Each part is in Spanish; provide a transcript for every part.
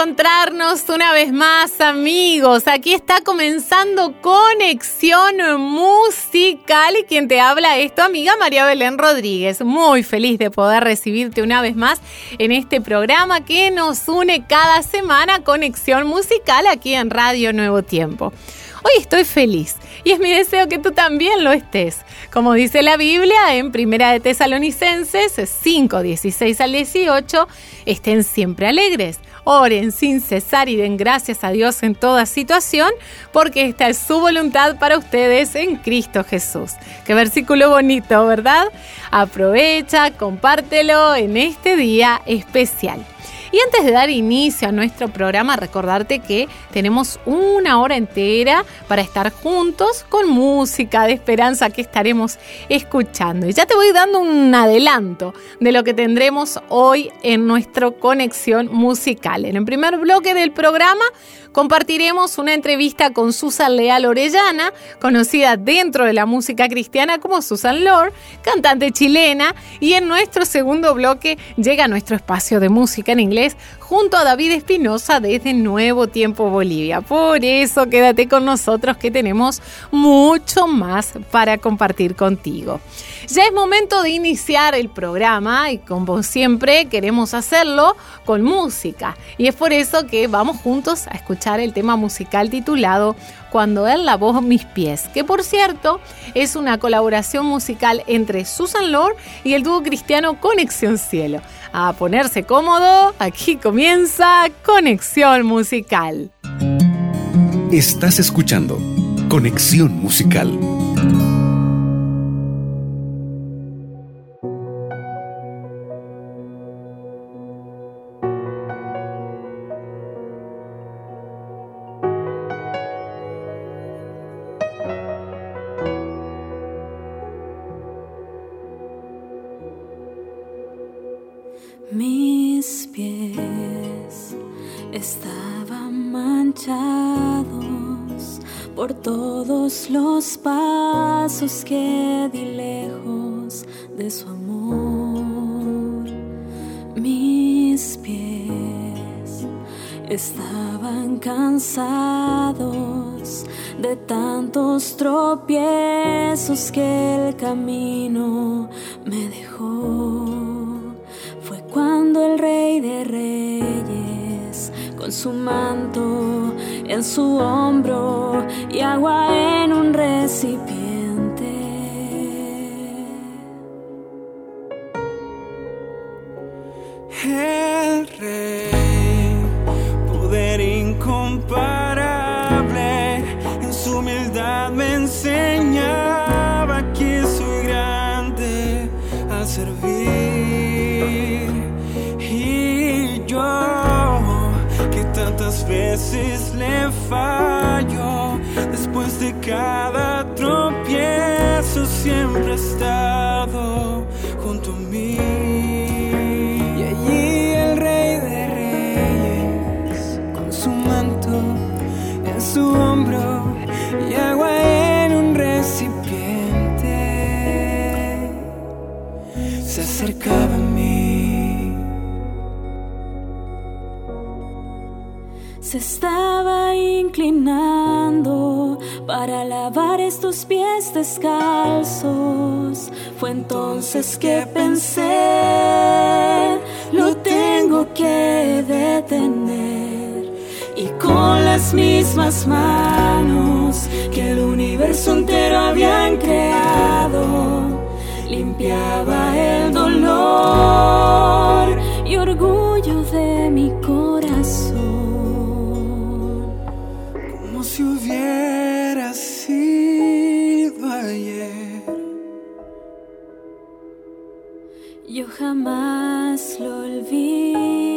Encontrarnos una vez más, amigos. Aquí está comenzando Conexión Musical y quien te habla es tu amiga María Belén Rodríguez. Muy feliz de poder recibirte una vez más en este programa que nos une cada semana Conexión Musical aquí en Radio Nuevo Tiempo. Hoy estoy feliz y es mi deseo que tú también lo estés. Como dice la Biblia en Primera de Tesalonicenses 5, 16 al 18, estén siempre alegres, oren sin cesar y den gracias a Dios en toda situación, porque esta es su voluntad para ustedes en Cristo Jesús. Qué versículo bonito, ¿verdad? Aprovecha, compártelo en este día especial. Y antes de dar inicio a nuestro programa, recordarte que tenemos una hora entera para estar juntos con música de esperanza que estaremos escuchando. Y ya te voy dando un adelanto de lo que tendremos hoy en nuestra conexión musical. En el primer bloque del programa compartiremos una entrevista con Susan Leal Orellana, conocida dentro de la música cristiana como Susan Lord, cantante chilena, y en nuestro segundo bloque llega nuestro espacio de música en inglés junto a David Espinosa desde Nuevo Tiempo Bolivia. Por eso quédate con nosotros que tenemos mucho más para compartir contigo. Ya es momento de iniciar el programa y como siempre queremos hacerlo con música. Y es por eso que vamos juntos a escuchar el tema musical titulado Cuando Él lavó mis pies, que por cierto es una colaboración musical entre Susan Lord y el dúo cristiano Conexión Cielo. A ponerse cómodo, aquí comienza Conexión Musical. Estás escuchando Conexión Musical. Los pasos que di lejos de su amor. Mis pies estaban cansados de tantos tropiezos que el camino me dejó cuando el rey de reyes, con su manto en su hombro y agua en un recipiente, le estos pies descalzos. Fue entonces que pensé, lo tengo que detener. Y con las mismas manos que el universo entero habían creado, limpiaba el dolor y orgullo de mi corazón. como si hubiera jamás lo olvidaré.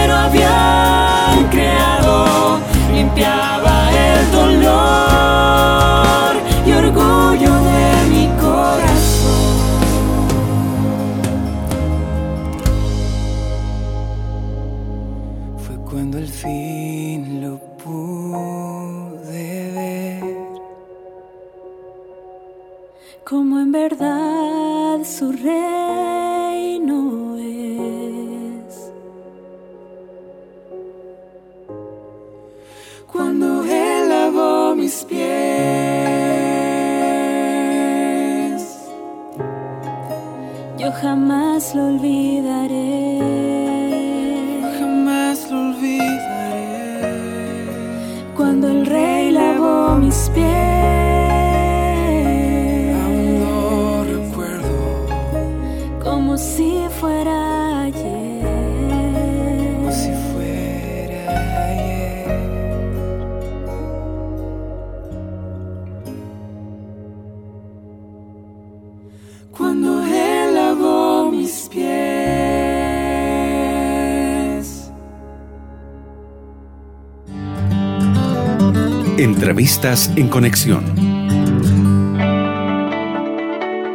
Cero habían creado limpiaba el dolor y orgullo de mi corazón. Fue cuando al fin lo pude ver. Como en verdad su reino Yo jamás lo olvidaré. Entrevistas en conexión.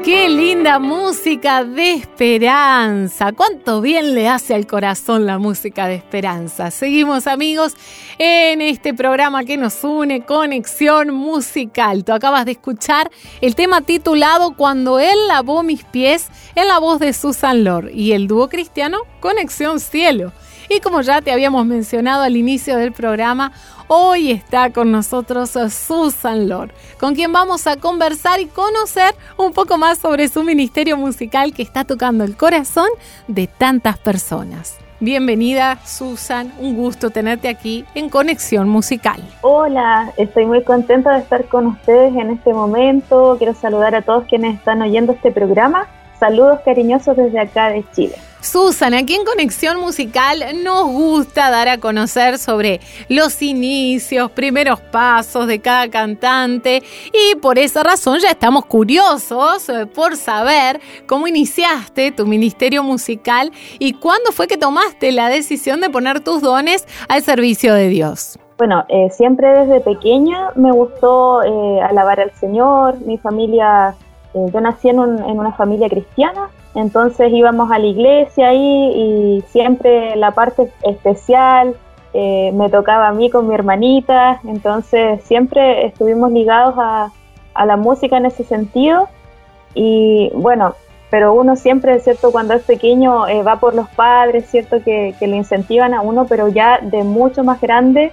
Qué linda música de esperanza. Cuánto bien le hace al corazón la música de esperanza. Seguimos amigos en este programa que nos une, Conexión Musical. Tú acabas de escuchar el tema titulado Cuando Él lavó mis pies en la voz de Susan Lord y el dúo cristiano Conexión Cielo. Y como ya te habíamos mencionado al inicio del programa, hoy está con nosotros Susan Lord, con quien vamos a conversar y conocer un poco más sobre su ministerio musical que está tocando el corazón de tantas personas. Bienvenida Susan, un gusto tenerte aquí en Conexión Musical. Hola, estoy muy contenta de estar con ustedes en este momento. Quiero saludar a todos quienes están oyendo este programa. Saludos cariñosos desde acá de Chile. Susan, aquí en Conexión Musical nos gusta dar a conocer sobre los inicios, primeros pasos de cada cantante y por esa razón ya estamos curiosos eh, por saber cómo iniciaste tu ministerio musical y cuándo fue que tomaste la decisión de poner tus dones al servicio de Dios. Bueno, eh, siempre desde pequeña me gustó eh, alabar al Señor, mi familia, eh, yo nací en, un- en una familia cristiana, entonces íbamos a la iglesia ahí y siempre la parte especial eh, me tocaba a mí con mi hermanita, entonces siempre estuvimos ligados a, a la música en ese sentido y bueno, pero uno siempre, ¿cierto? Cuando es pequeño eh, va por los padres, ¿cierto? Que, que le incentivan a uno, pero ya de mucho más grande,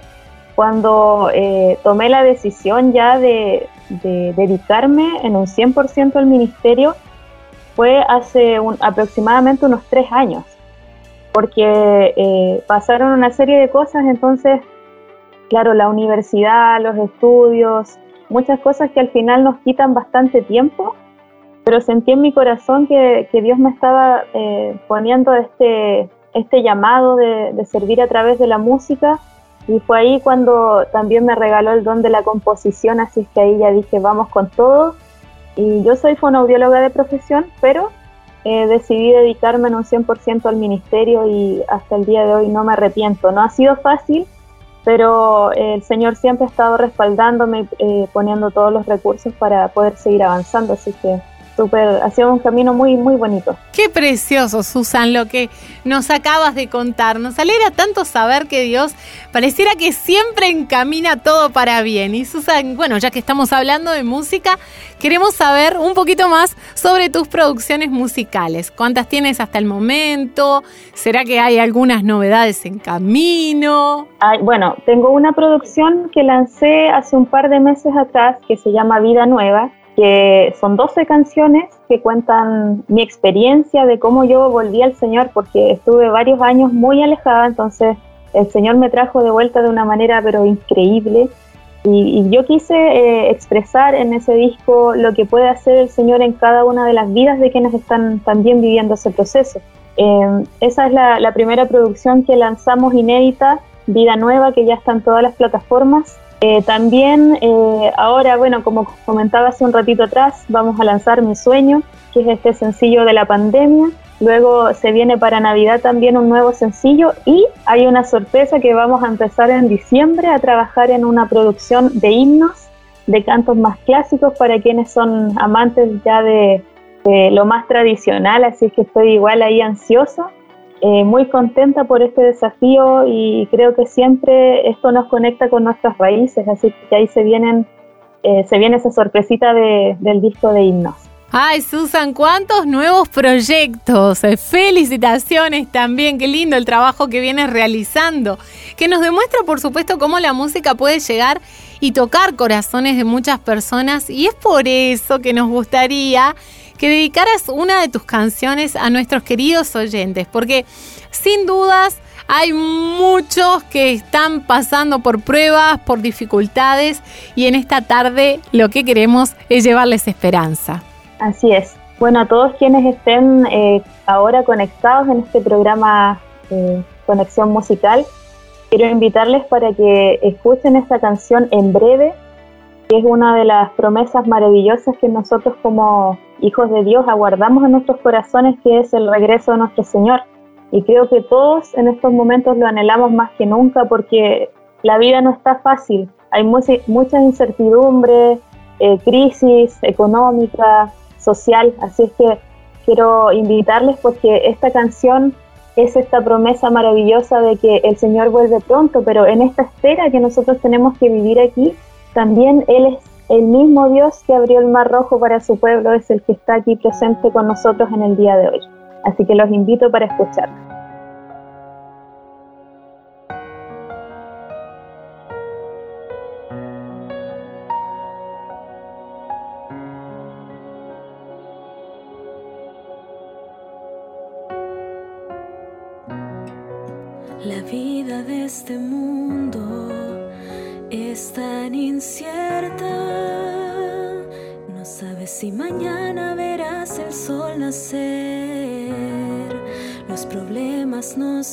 cuando eh, tomé la decisión ya de, de dedicarme en un 100% al ministerio, fue hace aproximadamente unos tres años, porque eh, pasaron una serie de cosas, entonces, claro, la universidad, los estudios, muchas cosas que al final nos quitan bastante tiempo, pero sentí en mi corazón que, Dios me estaba eh, poniendo este, este llamado de, de servir a través de la música y fue ahí cuando también me regaló el don de la composición, así que ahí ya dije, vamos con todo. Y yo soy fonoaudióloga de profesión, pero eh, decidí dedicarme en un 100% al ministerio y hasta el día de hoy no me arrepiento. No ha sido fácil, pero eh, el Señor siempre ha estado respaldándome, eh, poniendo todos los recursos para poder seguir avanzando, así que súper, ha sido un camino muy, muy bonito. Qué precioso, Susan, lo que nos acabas de contar. Nos alegra tanto saber que Dios pareciera que siempre encamina todo para bien. Y Susan, bueno, ya que estamos hablando de música, queremos saber un poquito más sobre tus producciones musicales. ¿Cuántas tienes hasta el momento? ¿Será que hay algunas novedades en camino? Bueno, tengo una producción que lancé hace un par de meses atrás que se llama Vida Nueva, que son 12 canciones que cuentan mi experiencia de cómo yo volví al Señor, porque estuve varios años muy alejada, entonces el Señor me trajo de vuelta de una manera pero increíble. Y, yo quise eh, expresar en ese disco lo que puede hacer el Señor en cada una de las vidas de quienes están también viviendo ese proceso. Eh, esa es la, la primera producción que lanzamos inédita, Vida Nueva, que ya está en todas las plataformas. Eh, también eh, ahora, bueno, como comentaba hace un ratito atrás, vamos a lanzar Mi Sueño, que es este sencillo de la pandemia. Luego se viene para Navidad también un nuevo sencillo y hay una sorpresa que vamos a empezar en diciembre a trabajar en una producción de himnos, de cantos más clásicos para quienes son amantes ya de, lo más tradicional, así que estoy igual ahí ansiosa, eh, muy contenta por este desafío y creo que siempre esto nos conecta con nuestras raíces, así que ahí se vienen eh, se viene esa sorpresita del disco de himnos. Ay, Susan, cuántos nuevos proyectos. Eh, felicitaciones también. Qué lindo el trabajo que vienes realizando. Que nos demuestra, por supuesto, cómo la música puede llegar y tocar corazones de muchas personas. Y es por eso que nos gustaría que dedicaras una de tus canciones a nuestros queridos oyentes. Porque sin dudas hay muchos que están pasando por pruebas, por dificultades y en esta tarde lo que queremos es llevarles esperanza. Así es. Bueno, a todos quienes estén eh, ahora conectados en este programa eh, Conexión Musical, quiero invitarles para que escuchen esta canción en breve, que es una de las promesas maravillosas que nosotros como hijos de Dios aguardamos en nuestros corazones, que es el regreso de nuestro Señor. Y creo que todos en estos momentos lo anhelamos más que nunca porque la vida no está fácil. Hay mucha, mucha incertidumbre, eh, crisis económica, social. Así es que quiero invitarles porque esta canción es esta promesa maravillosa de que el Señor vuelve pronto, pero en esta espera que nosotros tenemos que vivir aquí, también Él es el mismo Dios que abrió el mar rojo para su pueblo, es el que está aquí presente con nosotros en el día de hoy. Así que los invito para escuchar.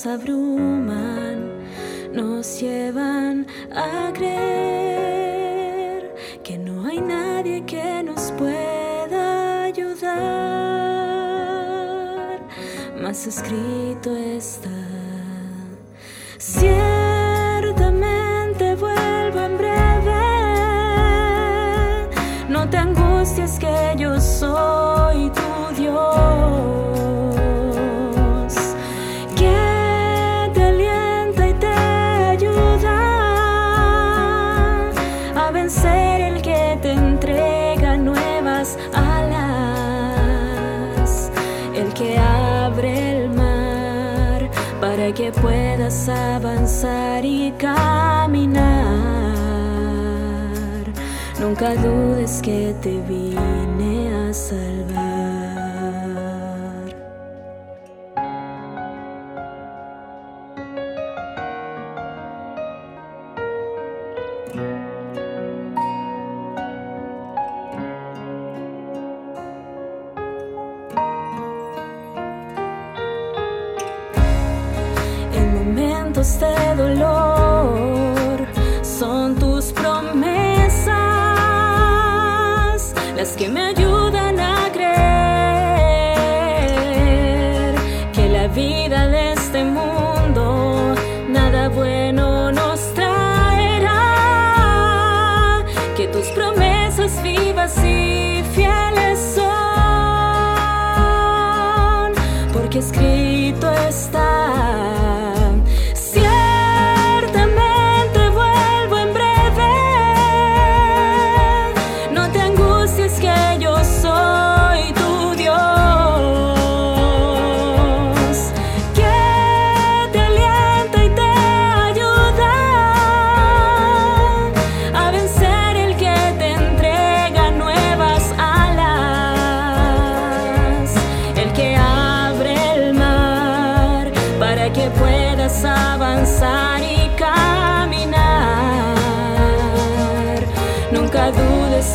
Abruman, nos llevan a creer que no hay nadie que nos pueda ayudar. Más escrito está. Puedas avanzar y caminar. Nunca dudes que te vine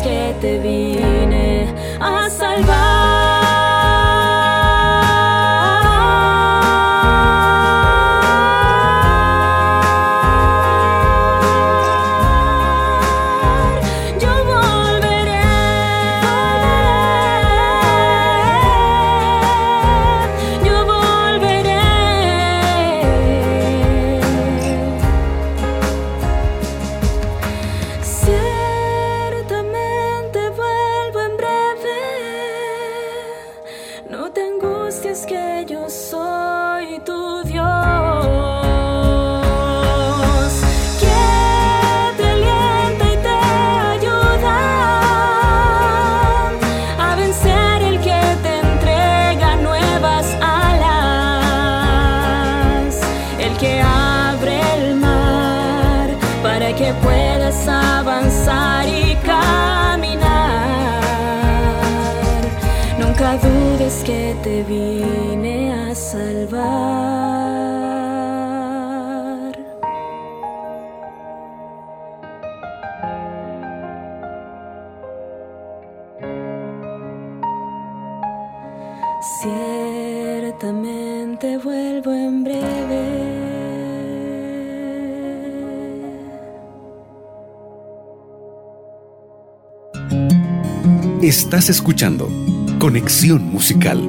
te vine a salvar. Dudes que te vine a salvar. Ciertamente vuelvo en breve. Estás escuchando Conexión Musical.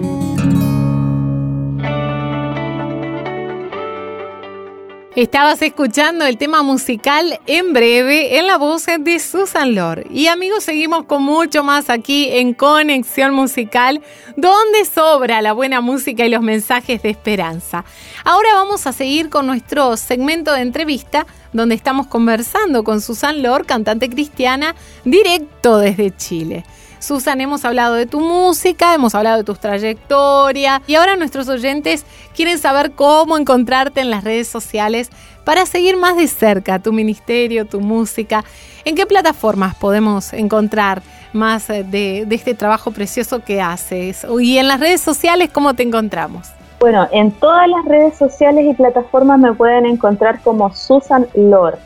Estabas escuchando el tema musical en breve en la voz de Susan Lord. Y amigos, seguimos con mucho más aquí en Conexión Musical, donde sobra la buena música y los mensajes de esperanza. Ahora vamos a seguir con nuestro segmento de entrevista, donde estamos conversando con Susan Lord, cantante cristiana, directo desde Chile. Susan, hemos hablado de tu música, hemos hablado de tus trayectorias y ahora nuestros oyentes quieren saber cómo encontrarte en las redes sociales para seguir más de cerca tu ministerio, tu música. ¿En qué plataformas podemos encontrar más eh, de, este trabajo precioso que haces? Y en las redes sociales, ¿cómo te encontramos? Bueno, en todas las redes sociales y plataformas me pueden encontrar como Susan Lord.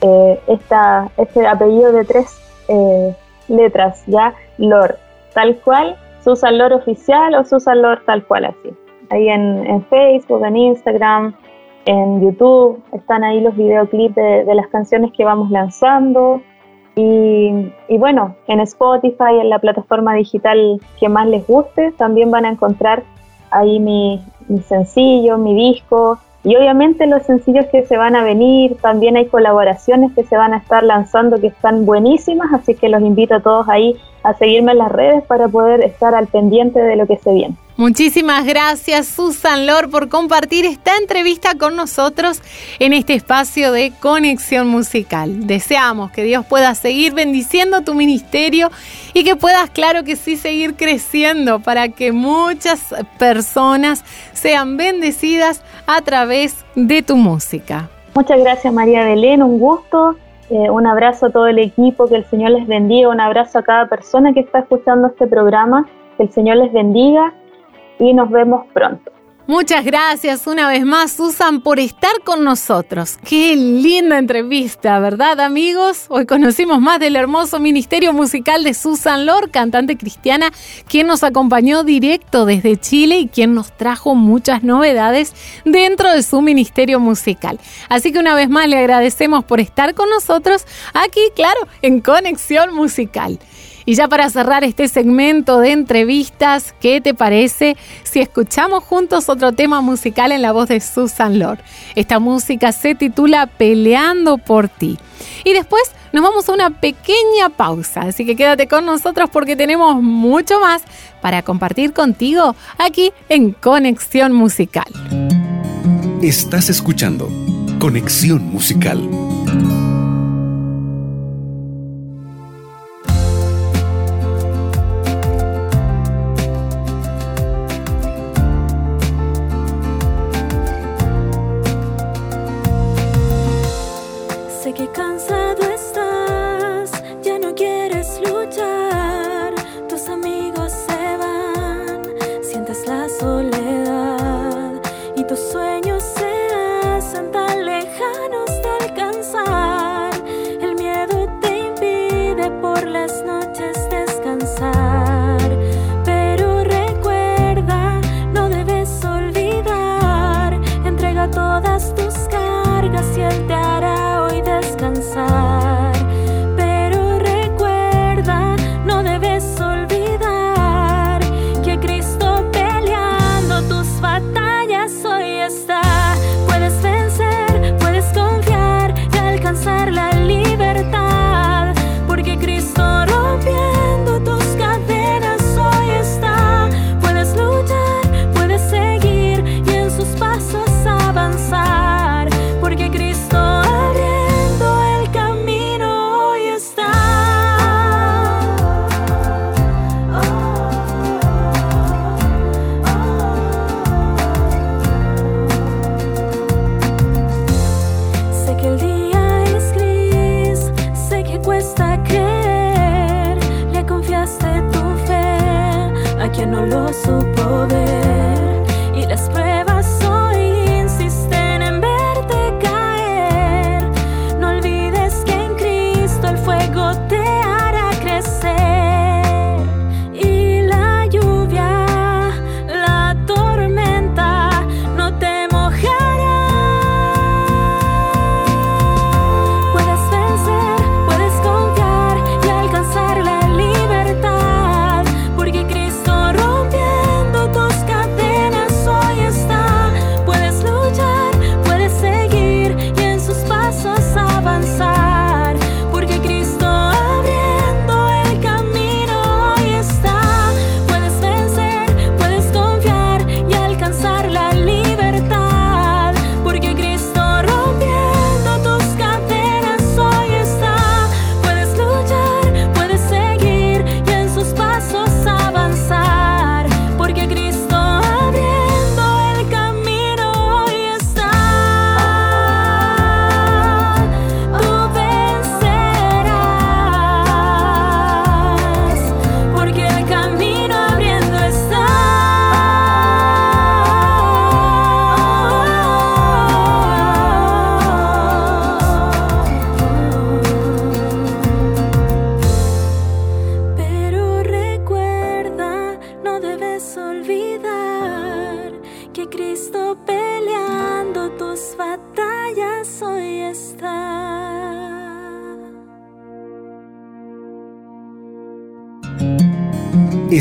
Eh, esta, este apellido de tres eh, letras, ya Lord, tal cual, Susan Lord oficial o Susan Lord tal cual así. Ahí en, Facebook, en Instagram, en YouTube, están ahí los videoclips de, las canciones que vamos lanzando. Y, bueno, en Spotify, en la plataforma digital que más les guste, también van a encontrar ahí mi, mi sencillo, mi disco, y obviamente los sencillos que se van a venir, también hay colaboraciones que se van a estar lanzando que están buenísimas, así que los invito a todos ahí a seguirme en las redes para poder estar al pendiente de lo que se viene. Muchísimas gracias Susan Lor por compartir esta entrevista con nosotros en este espacio de conexión musical. Deseamos que Dios pueda seguir bendiciendo tu ministerio y que puedas, claro que sí, seguir creciendo para que muchas personas sean bendecidas a través de tu música. Muchas gracias María Belén, un gusto. Eh, un abrazo a todo el equipo, que el Señor les bendiga, un abrazo a cada persona que está escuchando este programa, que el Señor les bendiga y nos vemos pronto. Muchas gracias una vez más, Susan, por estar con nosotros. Qué linda entrevista, ¿verdad, amigos? Hoy conocimos más del hermoso ministerio musical de Susan Lor, cantante cristiana, quien nos acompañó directo desde Chile y quien nos trajo muchas novedades dentro de su ministerio musical. Así que una vez más le agradecemos por estar con nosotros aquí, claro, en Conexión Musical. Y ya para cerrar este segmento de entrevistas, ¿qué te parece si escuchamos juntos otro tema musical en la voz de Susan Lord? Esta música se titula Peleando por ti. Y después nos vamos a una pequeña pausa, así que quédate con nosotros porque tenemos mucho más para compartir contigo aquí en Conexión Musical. Estás escuchando Conexión Musical.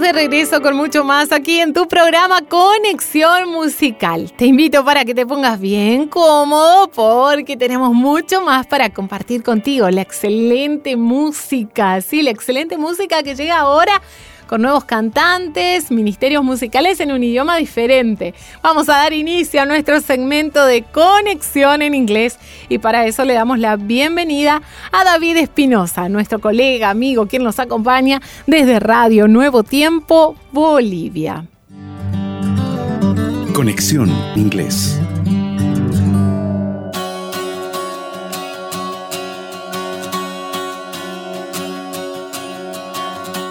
De regreso con mucho más aquí en tu programa Conexión Musical. Te invito para que te pongas bien cómodo porque tenemos mucho más para compartir contigo. La excelente música, sí, la excelente música que llega ahora con nuevos cantantes, ministerios musicales en un idioma diferente. Vamos a dar inicio a nuestro segmento de conexión en inglés y para eso le damos la bienvenida a David Espinosa, nuestro colega, amigo, quien nos acompaña desde Radio Nuevo Tiempo, Bolivia. Conexión Inglés.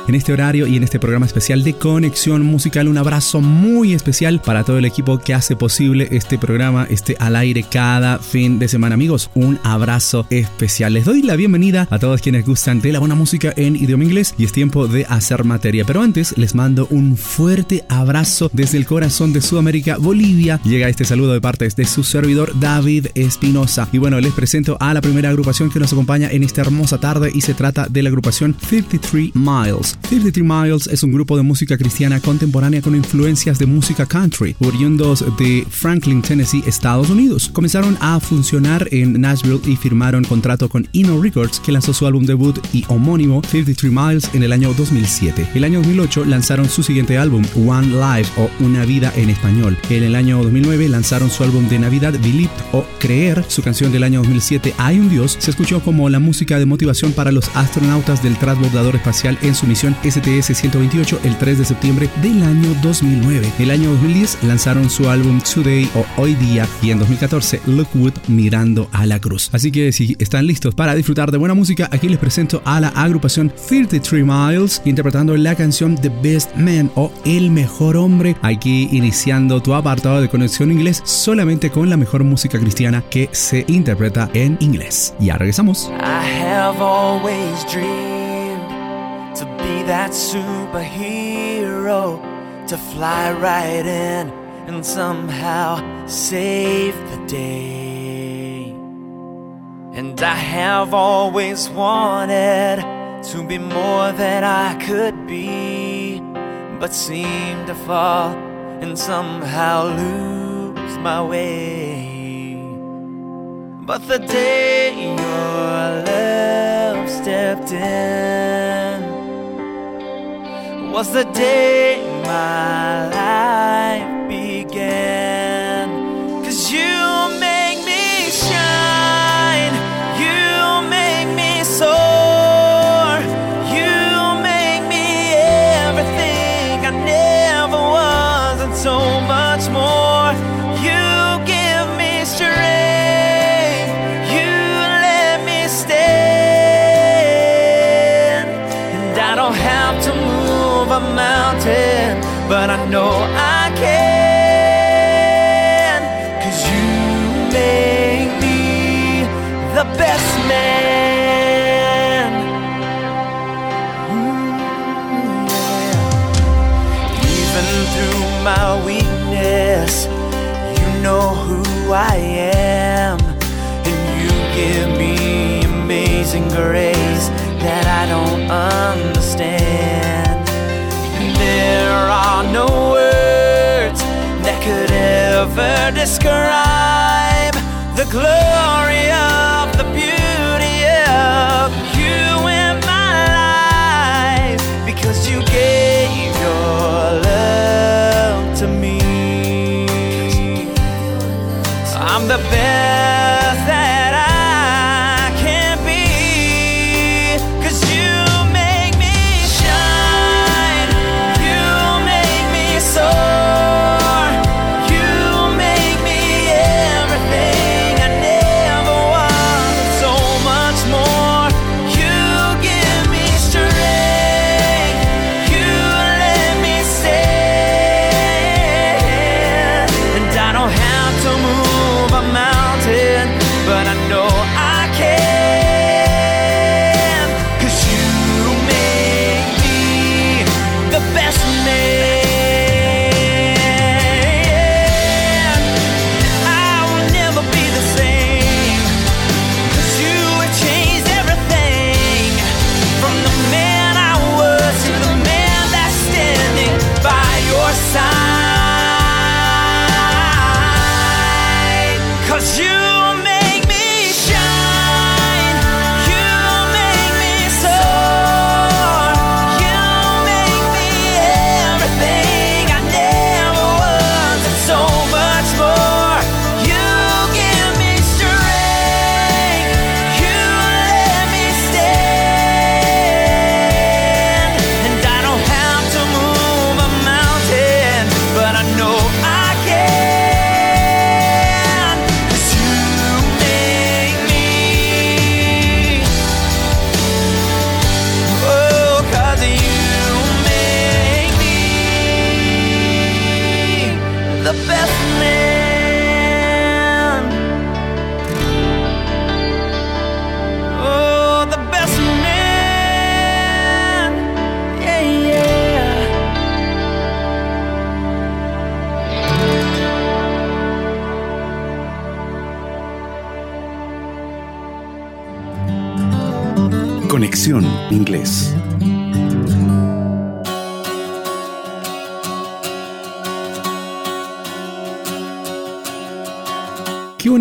En este horario y en este programa especial de Conexión Musical. Un abrazo muy especial para todo el equipo que hace posible este programa, este al aire cada fin de semana. Amigos, un abrazo especial. Les doy la bienvenida a todos quienes gustan de la buena música en idioma inglés y es tiempo de hacer materia. Pero antes les mando un fuerte abrazo desde el corazón de Sudamérica, Bolivia. Llega este saludo de parte de su servidor David Espinosa. Y bueno, les presento a la primera agrupación que nos acompaña en esta hermosa tarde y se trata de la agrupación 53 Miles. 53 Miles es un grupo de música cristiana contemporánea con influencias de música country, oriundos de Franklin, Tennessee, Estados Unidos. Comenzaron a funcionar en Nashville y firmaron contrato con Ino Records, que lanzó su álbum debut y homónimo 53 Miles en el año 2007. El año 2008 lanzaron su siguiente álbum, One Life o Una Vida en español. En el año 2009 lanzaron su álbum de Navidad, Believe o Creer. Su canción del año 2007, Hay un Dios, se escuchó como la música de motivación para los astronautas del transbordador espacial en su misión STS-128 el 3 de septiembre del año 2009. El año 2010 lanzaron su álbum Today o Hoy Día y en 2014 Lookwood Mirando a la Cruz. Así que si están listos para disfrutar de buena música, aquí les presento a la agrupación 33 Miles interpretando la canción The Best Man o El Mejor Hombre. Aquí iniciando tu apartado de conexión inglés solamente con la mejor música cristiana que se interpreta en inglés. Ya regresamos. I have always dreamed to be that superhero, to fly right in and somehow save the day. And I have always wanted to be more than I could be, but seem to fall and somehow lose my way. But the day your love stepped in was the day my life began. Cause you make me shine, you make me soar, you make me everything I never was, and so much more. But I know I ever describe the glory of the beauty of you in my life because you gave your love to me. I'm the best Inglés.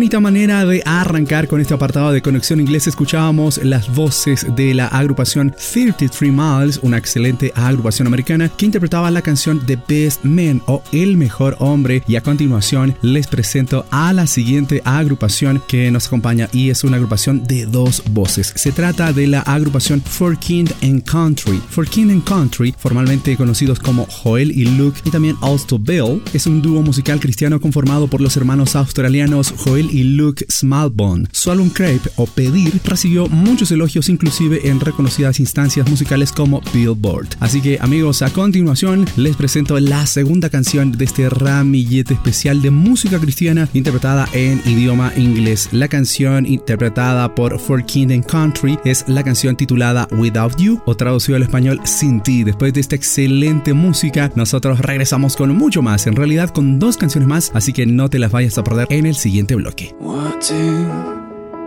Bonita manera de arrancar con este apartado de Conexión Inglés. Escuchábamos las voces de la agrupación 33 Miles, una excelente agrupación americana que interpretaba la canción The Best Man o El Mejor Hombre. Y a continuación les presento a la siguiente agrupación que nos acompaña y es una agrupación de dos voces. Se trata de la agrupación For King and Country. For King and Country, formalmente conocidos como Joel y Luke y también Alsto Bill, es un dúo musical cristiano conformado por los hermanos australianos Joel y Luke Smallbone. Su álbum Crepe o Pedir recibió muchos elogios inclusive en reconocidas instancias musicales como Billboard. Así que amigos, a continuación les presento la segunda canción de este ramillete especial de música cristiana interpretada en idioma inglés. La canción interpretada por For King and Country es la canción titulada Without You o traducido al español Sin Ti. Después de esta excelente música, nosotros regresamos con mucho más, en realidad con dos canciones más, así que no te las vayas a perder en el siguiente bloque. What do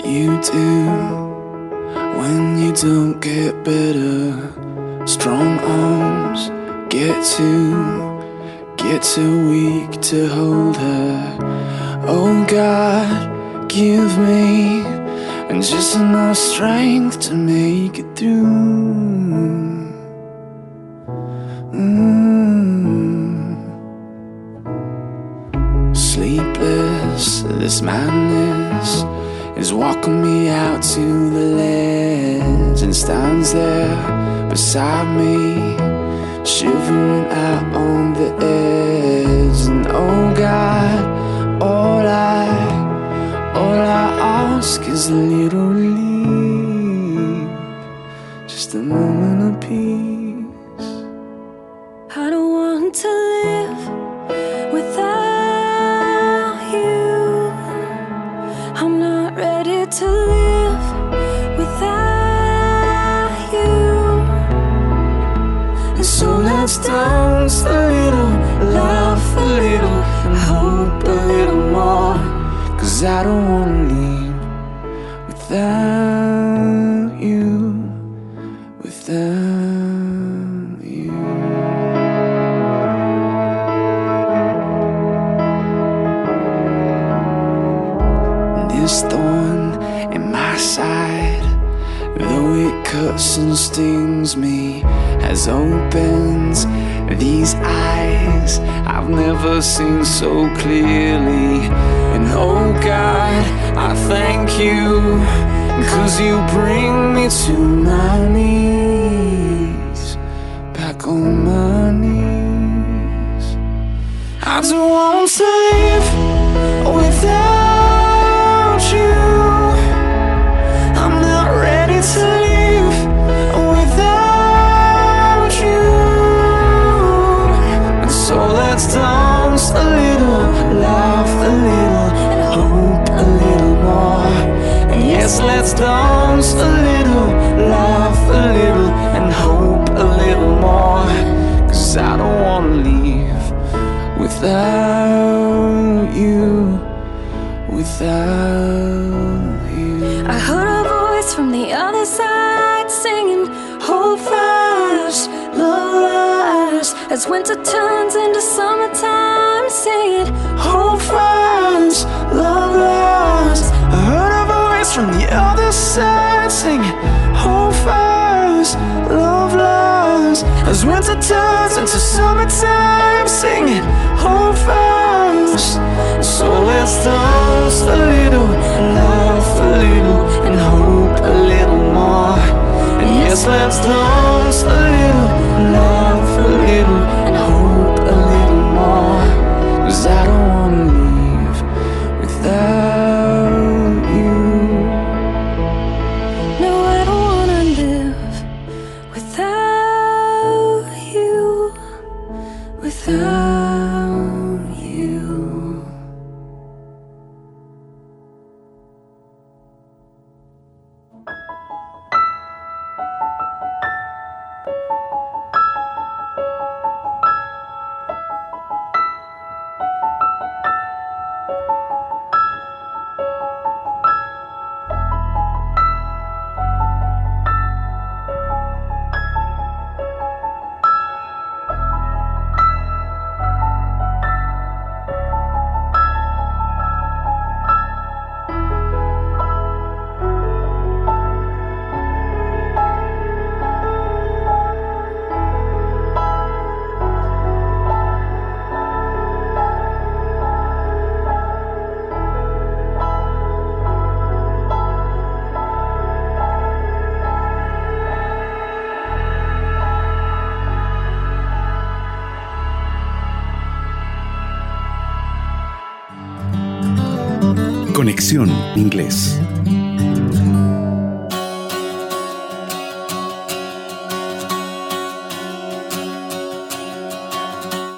you do when you don't get better? Strong arms get too, get too weak to hold her. Oh God, give me and just enough strength to make it through. This madness is walking me out to the ledge and stands there beside me, shivering out on the edge. And oh God, all I, all I ask is a little relief, just a let's a little, laugh a little, hope a little more. Cause I don't wanna leave without cuts and stings me, as opens these eyes I've never seen so clearly. And oh God, I thank you, cause you bring me to my knees, back on my knees. I don't want to live let's dance a little, laugh a little, and hope a little more. Cause I don't wanna leave without you, without you. I heard a voice from the other side singing, Hold fast, love lasts. As winter turns into summertime, winter turns into summertime, singing, Hold fast. So let's dance a little, laugh a little, Inglés.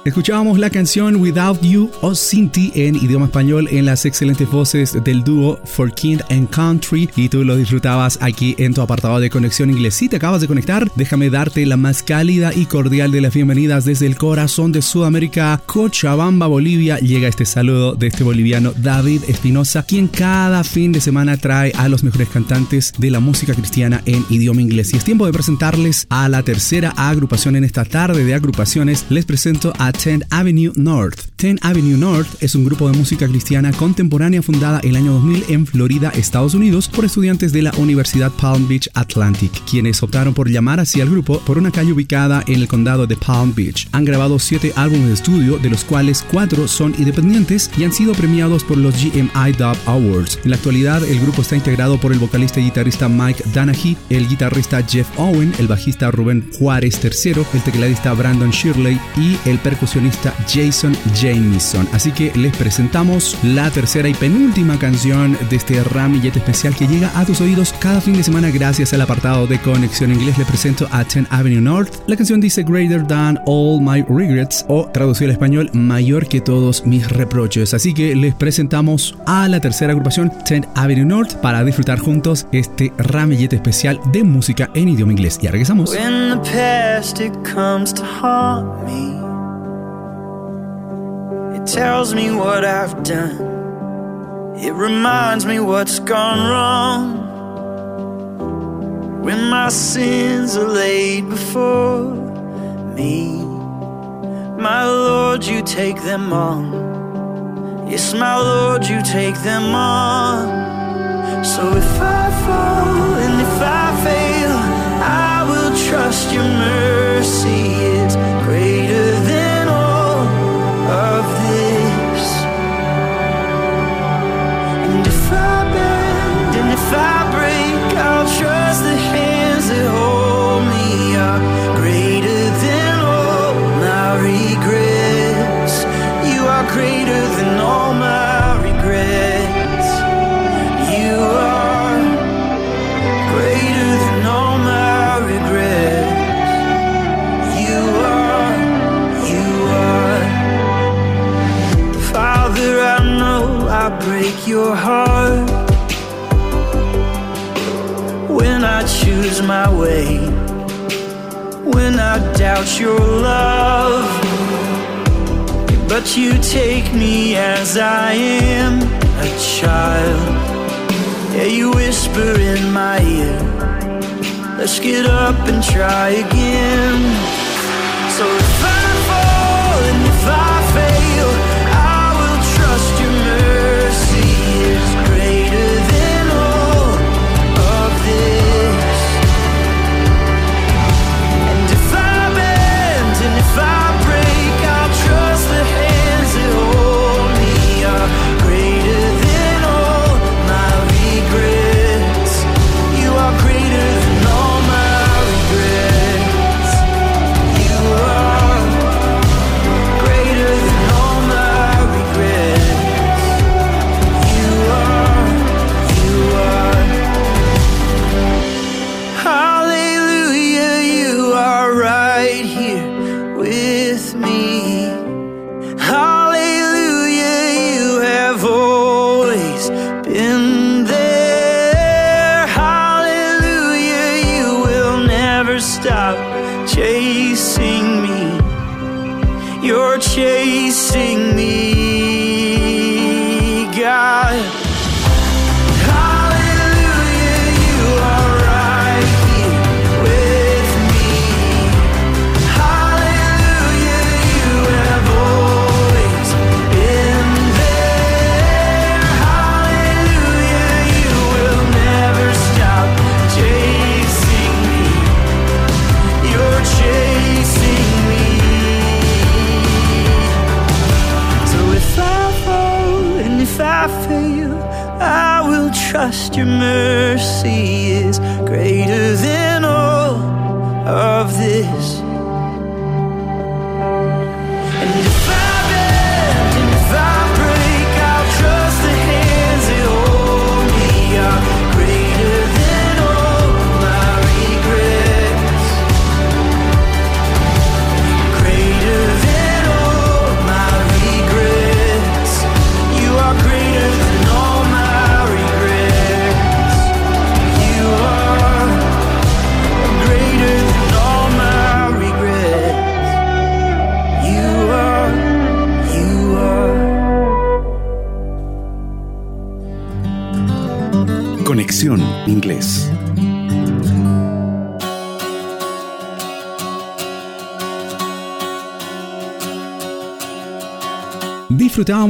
Escuchábamos la canción Without You o Sin Ti en idioma español en las excelentes voces del dúo For King and Country y tú lo disfrutabas aquí en tu apartado de conexión inglés. Si te acabas de conectar, déjame darte la más cálida y cordial de las bienvenidas desde el corazón de Sudamérica, Cochabamba, Bolivia. Llega este saludo de este boliviano David Espinosa, quien cada fin de semana trae a los mejores cantantes de la música cristiana en idioma inglés. Y es tiempo de presentarles a la tercera agrupación en esta tarde de agrupaciones. Les presento a 10 Avenue North. 10 Avenue North es un grupo de música cristiana contemporánea fundada el año 2000 en Florida, Estados Unidos, por estudiantes de la Universidad Palm Beach Atlantic, quienes optaron por llamar así al grupo por una calle ubicada en el condado de Palm Beach. Han grabado siete álbumes de estudio, de los cuales cuatro son independientes y han sido premiados por los GMI Dub Awards. En la actualidad, el grupo está integrado por el vocalista y guitarrista Mike Danahy, el guitarrista Jeff Owen, el bajista Rubén Juárez III, el tecladista Brandon Shirley y el percusionista Jason Jameson. Así que les presentamos la tercera y penúltima canción de este ramillete especial que llega a tus oídos cada fin de semana gracias al apartado de Conexión Inglés. Les presento a 10 Avenue North. La canción dice Greater Than All My Regrets o traducido al español Mayor que todos mis reproches. Así que les presentamos a la tercera agrupación 10 Avenue North para disfrutar juntos este ramillete especial de música en idioma inglés. Ya regresamos. When the past tells me what I've done. It reminds me what's gone wrong. When my sins are laid before me, my Lord, you take them on. Yes, my Lord, you take them on. So if I fall and if I fail, I will trust your mercy. It's break your heart. when I choose my way. When I doubt your love. But you take me as I am, a child. Yeah, you whisper in my ear. Let's get up and try again.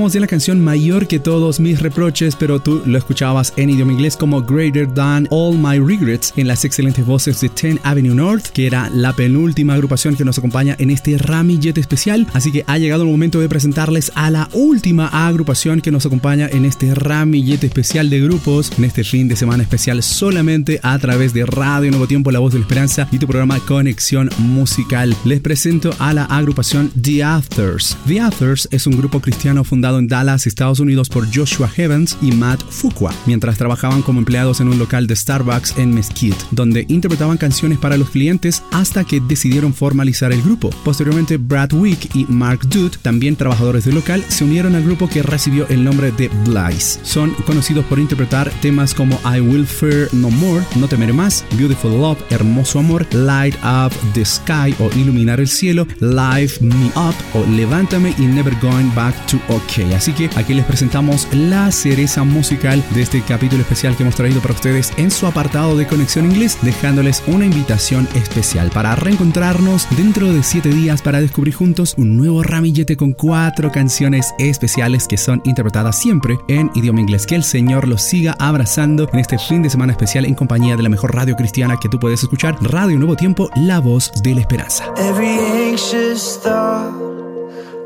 De la canción Mayor que todos mis reproches, pero tú lo escuchabas en idioma inglés como Greater Than All My Regrets en las excelentes voces de 10 Avenue North, que era la penúltima agrupación que nos acompaña en este ramillete especial. Así que ha llegado el momento de presentarles a la última agrupación que nos acompaña en este ramillete especial de grupos, en este fin de semana especial solamente a través de Radio Nuevo Tiempo, La Voz de la Esperanza y tu programa Conexión Musical. Les presento a la agrupación The Afters. The Afters es un grupo cristiano fundado en Dallas, Estados Unidos por Joshua Evans y Matt Fuqua, mientras trabajaban como empleados en un local de Starbucks en Mesquite, donde interpretaban canciones para los clientes hasta que decidieron formalizar el grupo. Posteriormente, Brad Wick y Mark Dude, también trabajadores del local, se unieron al grupo que recibió el nombre de Blaze. Son conocidos por interpretar temas como I Will Fear No More, No Temeré Más, Beautiful Love, Hermoso Amor, Light Up the Sky o Iluminar el Cielo, Life Me Up o Levántame y Never Going Back to OK. Así que aquí les presentamos la cereza musical de este capítulo especial que hemos traído para ustedes en su apartado de Conexión Inglés, dejándoles una invitación especial para reencontrarnos dentro de 7 días para descubrir juntos un nuevo ramillete con cuatro canciones especiales que son interpretadas siempre en idioma inglés. Que el Señor los siga abrazando en este fin de semana especial en compañía de la mejor radio cristiana que tú puedes escuchar, Radio Nuevo Tiempo, la voz de la esperanza. Every anxious thought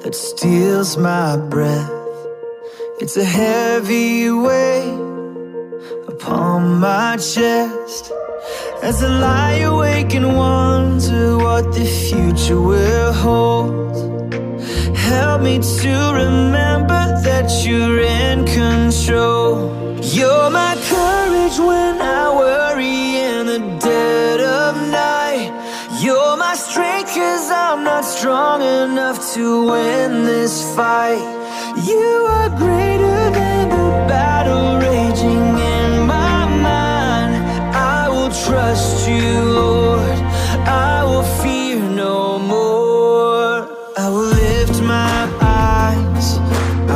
that steals my breath. It's a heavy weight upon my chest. As I lie awake and wonder what the future will hold. Help me to remember that you're in control. You're my courage when I Cause I'm not strong enough to win this fight. You are greater than the battle raging in my mind. I will trust you, Lord. I will fear no more. I will lift my eyes.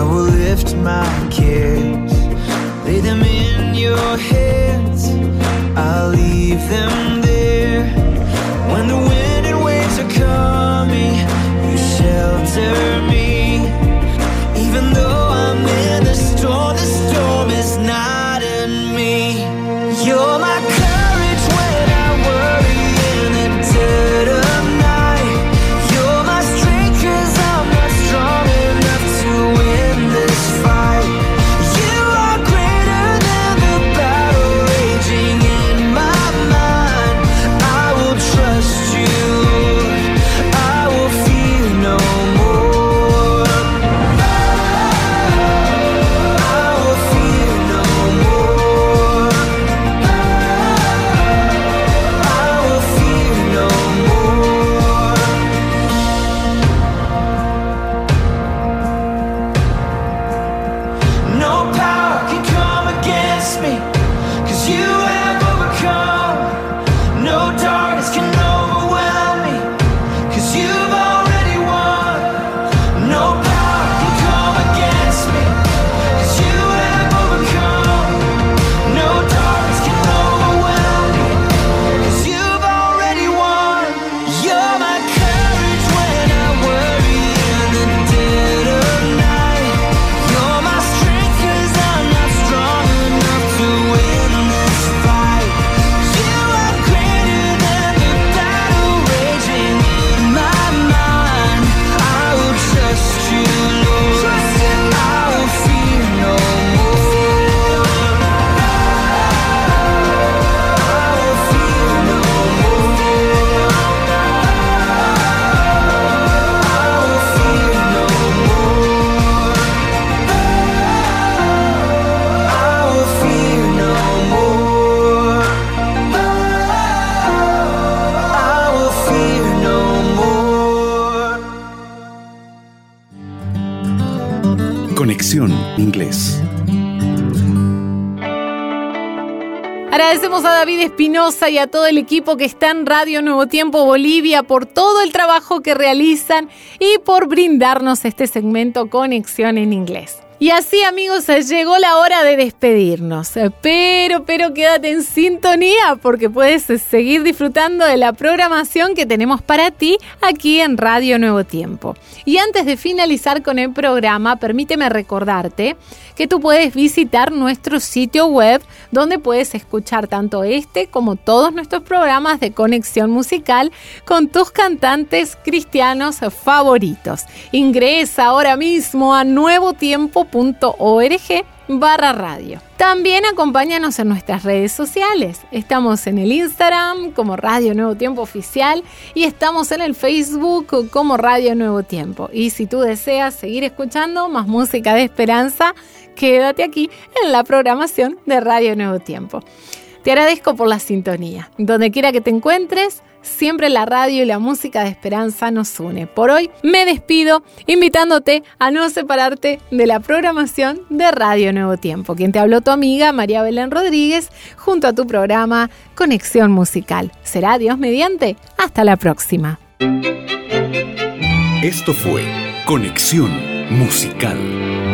I will lift my cares. Lay them in your hands A David Espinosa y a todo el equipo que está en Radio Nuevo Tiempo Bolivia por todo el trabajo que realizan y por brindarnos este segmento Conexión en Inglés. Y así amigos, llegó la hora de despedirnos. Pero, pero quédate en sintonía porque puedes seguir disfrutando de la programación que tenemos para ti aquí en Radio Nuevo Tiempo. Y antes de finalizar con el programa, permíteme recordarte que tú puedes visitar nuestro sitio web donde puedes escuchar tanto este como todos nuestros programas de conexión musical con tus cantantes cristianos favoritos. Ingresa ahora mismo a nuevotiempo.org barra radio. También acompáñanos en nuestras redes sociales. Estamos en el Instagram como Radio Nuevo Tiempo Oficial y estamos en el Facebook como Radio Nuevo Tiempo. Y si tú deseas seguir escuchando más música de esperanza, quédate aquí en la programación de Radio Nuevo Tiempo. Te agradezco por la sintonía. Donde quiera que te encuentres, siempre la radio y la música de esperanza nos une. Por hoy me despido invitándote a no separarte de la programación de Radio Nuevo Tiempo. Quien te habló tu amiga María Belén Rodríguez junto a tu programa Conexión Musical. Será Dios mediante. Hasta la próxima. Esto fue Conexión Musical.